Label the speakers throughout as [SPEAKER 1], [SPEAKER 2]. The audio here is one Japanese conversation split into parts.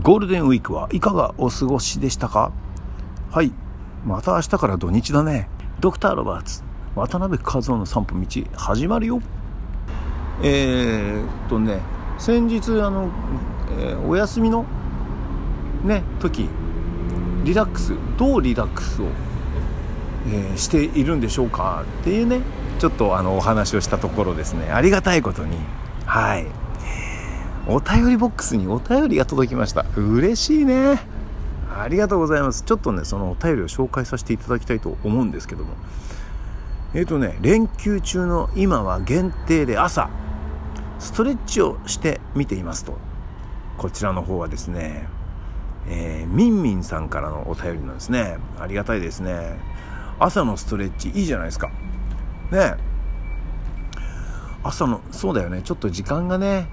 [SPEAKER 1] ゴールデンウィークはいかがお過ごしでしたか？はい。また明日から土日だね。ドクター・ロバーツ渡辺和夫の散歩道始まるよ。えー、っとね先日あの、えー、お休みのね時リラックスどうリラックスを、えー、しているんでしょうか？っていうねちょっとあのお話をしたところですね。ありがたいことに。はい。お便りボックスにお便りが届きました。嬉しいね。ありがとうございます。ちょっとねそのお便りを紹介させていただきたいと思うんですけども。えっ、ー、とね連休中の今は限定で朝ストレッチをしてみていますと。こちらの方はですねえー、みんみんさんからのお便りなんですね。ありがたいですね。朝のストレッチいいじゃないですか。ね。朝のそうだよね。ちょっと時間がね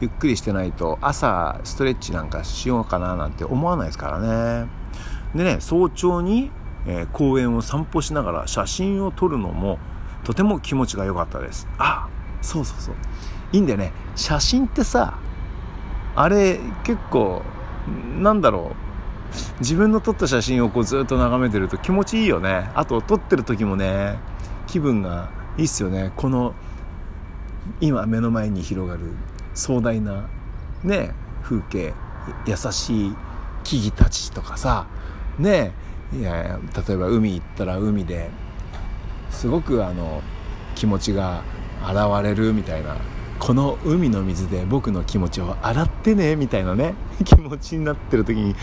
[SPEAKER 1] ゆっくりしてないと朝ストレッチなんかしようかななんて思わないですからね。でね早朝に、え、公園を散歩しながら写真を撮るのもとても気持ちが良かったです。あそうそうそう。いいんだよね。写真ってさあれ結構なんだろう。自分の撮った写真をこうずっと眺めてると気持ちいいよね。あと撮ってる時もね気分がいいっすよね。この今目の前に広がる壮大なね風景優しい木々たちとかさねいや例えば海行ったら海ですごくあの気持ちが現れるみたいなこの海の水で僕の気持ちを洗ってねみたいなね 気持ちになってる時に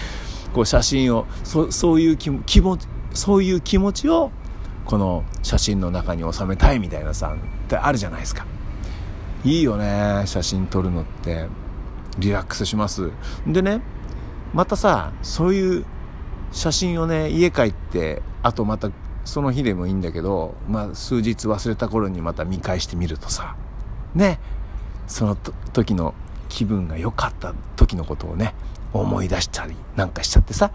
[SPEAKER 1] こう写真をそそういう気気持そういう気持ちをこの写真の中に収めたいみたいなさってあるじゃないですか。いいよね写真撮るのって。リラックスします。でねまたさそういう写真をね家帰ってあとまたその日でもいいんだけど、まあ、数日忘れた頃にまた見返してみるとさ。ねその時の気分が良かった時のことをね思い出したりなんかしちゃってさ。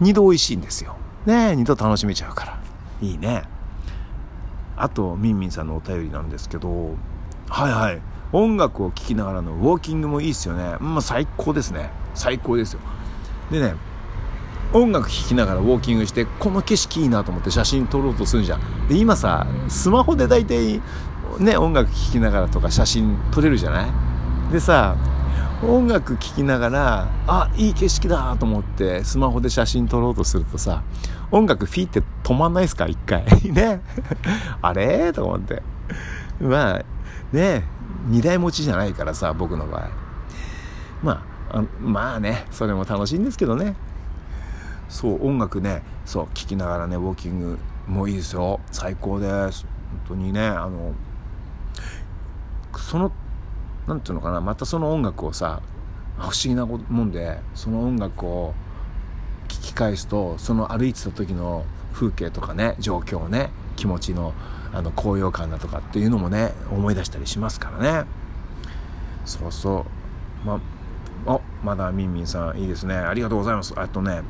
[SPEAKER 1] 二度美味しいんですよ。ね二度楽しめちゃうから。いいね。あとみんみんさんのお便りなんですけどはいはい。音楽を聴きながらのウォーキングもいいですよね。まあ最高ですね。最高ですよ。でね音楽聴きながらウォーキングしてこの景色いいなと思って写真撮ろうとするじゃん。で今さスマホで大体ね音楽聴きながらとか写真撮れるじゃない？でさ音楽聴きながらあいい景色だと思ってスマホで写真撮ろうとするとさ音楽フィーって止まんないですか？一回。ね。あれ？と思って。まあね二台持ちじゃないからさ僕の場合。まあまあねそれも楽しいんですけどね。そう音楽ねそう聴きながらねウォーキングもいいですよ。最高です。本当にねあのその何て言うのかなまたその音楽をさ不思議なもんでその音楽を聴き返すとその歩いてた時の風景とかね状況をね気持ちのあの高揚感だとかっていうのもね思い出したりしますからね。そうそう。まあまだみんみんさんいいですね。ありがとうございます。あとね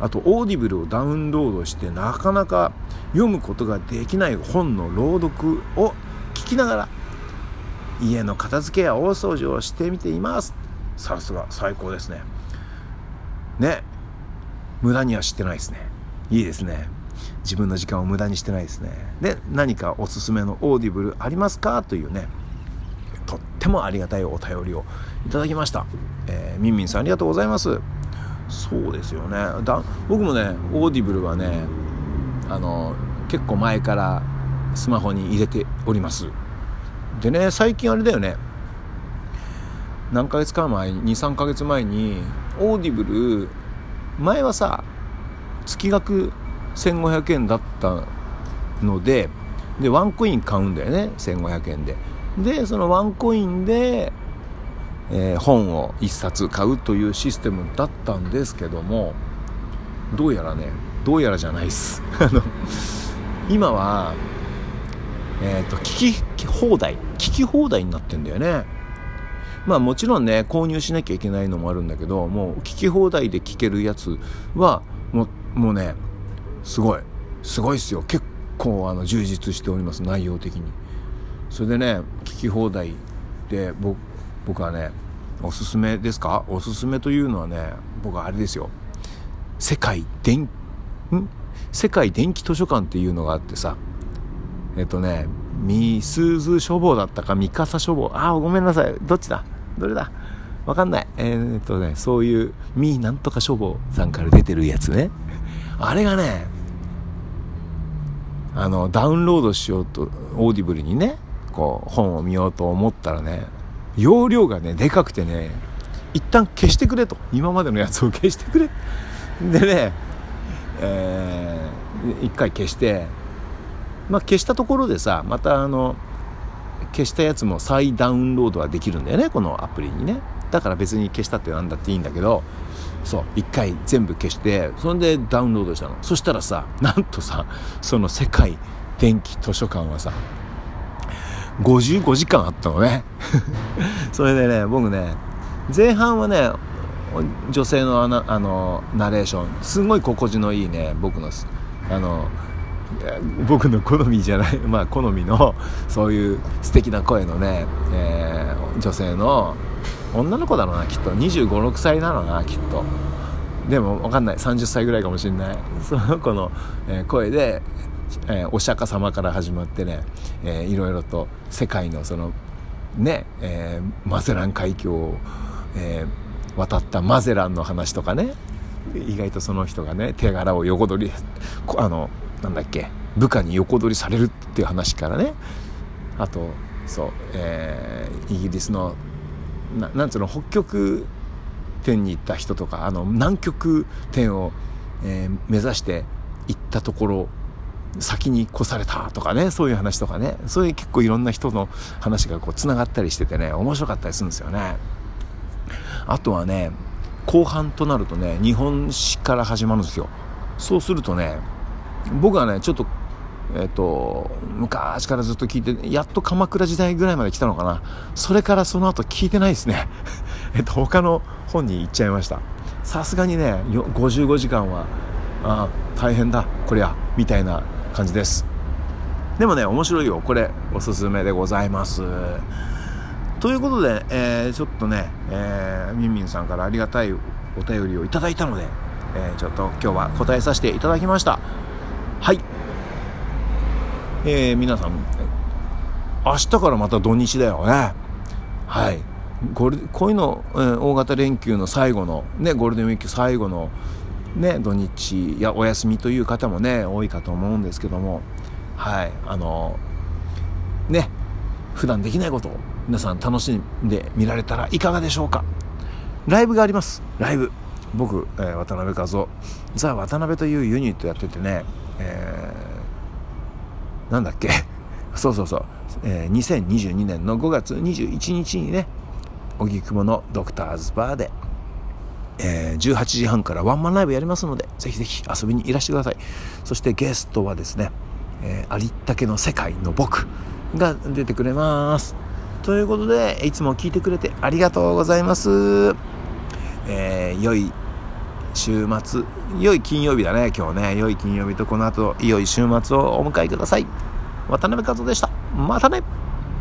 [SPEAKER 1] あとオーディブルをダウンロードしてなかなか読むことができない本の朗読を聞きながら家の片付けや大掃除をしてみています。さすが最高ですね。ね。無駄にはしてないですね。いいですね。自分の時間を無駄にしてないですね。で何かおすすめのオーディブルありますか？というねとってもありがたいお便りをいただきました、え、みんみんさんありがとうございます。そうですよね。だ僕もねオーディブルはねあの結構前からスマホに入れております。でね最近あれだよね。何ヶ月か前23ヶ月前にオーディブル前はさ月額1500円だったのででワンコイン買うんだよね1500円で。でそのワンコインで、えー、本を1冊買うというシステムだったんですけどもどうやらねどうやらじゃないっす。あの今はえっ、ー、と聞き放題聞き放題になってんだよね。まあもちろんね購入しなきゃいけないのもあるんだけどもう聞き放題で聞けるやつはもうもうねすごい。すごいっすよ。結構あの充実しております。内容的に。それでね聞き放題で僕僕はねおすすめですか？おすすめというのはね僕はあれですよ。世界電ん？世界電気図書館っていうのがあってさ。えっとねみすず書房だったか三笠書房ああごめんなさい。どっちだ？どれだ？わかんない。えー、っとねそういうみなんとか書房さんから出てるやつね。あれがねあのダウンロードしようとオーディブルにねこう本を見ようと思ったらね容量がねでかくてね一旦消してくれと。今までのやつを消してくれ。でねえー、一回消してまあ消したところでさまたあの消したやつも再ダウンロードはできるんだよねこのアプリにね。だから別に消したってなんだっていいんだけどそう一回全部消してそれでダウンロードしたの。そしたらさなんとさその世界電気図書館はさ55時間あったのね。それでね僕ね前半はね女性のあのあのナレーションすごい心地のいいね僕のあの僕の好みじゃないまあ好みのそういう素敵な声のね、えー、女性の女の子だろうなきっと。2 5 6歳なのなきっと。でも分かんない。30歳ぐらいかもしれない。その子の、え、声で、え、お釈迦様から始まってね、えー、いろいろと世界のそのね、えー、マゼラン海峡を、えー、渡ったマゼランの話とかね。意外とその人がね手柄を横取りあのなんだっけ部下に横取りされるっていう話からね。あとそう、えー、イギリスのななんつうの北極点に行った人とかあの南極点を、えー、目指して行ったところ先に越されたとかねそういう話とかね。そういう結構いろんな人の話がこうつながったりしててね面白かったりするんですよね。あとはね後半となるとね日本史から始まるんですよ。そうするとね僕はねちょっとえっ、と昔からずっと聞いてやっと鎌倉時代ぐらいまで来たのかな。それからその後聞いてないですね。えっと他の本に行っちゃいました。さすがにね55時間はあ大変だこりゃみたいな感じです。でもね面白いよ。これおすすめでございます。ということで、えー、ちょっとね、えー、みんみんさんからありがたいお便りをいただいたので、えー、ちょっと今日は答えさせていただきました。はい、えー、皆さん明日からまた土日だよね。はい。これこういうの、えー、大型連休の最後のねゴールデンウィーク最後のね土日やお休みという方もね多いかと思うんですけども。はい。あのね普段できないことを皆さん楽しんでみられたらいかがでしょうか。ライブがあります。ライブ。僕、えー、渡辺和夫。ザ・渡辺というユニットやっててねえ、なんだっけ？そうそうそう、えー、2022年の5月21日にね荻窪のドクターズバーで、えー、18時半からワンマンライブやりますのでぜひぜひ遊びにいらしてください。そしてゲストはですね、えー、ありったけの世界の僕が出てくれます。ということでいつも聞いてくれてありがとうございます、えー、良い週末。良い金曜日だね今日ね。良い金曜日とこの後良い週末をお迎えください。渡辺和夫でした。またね。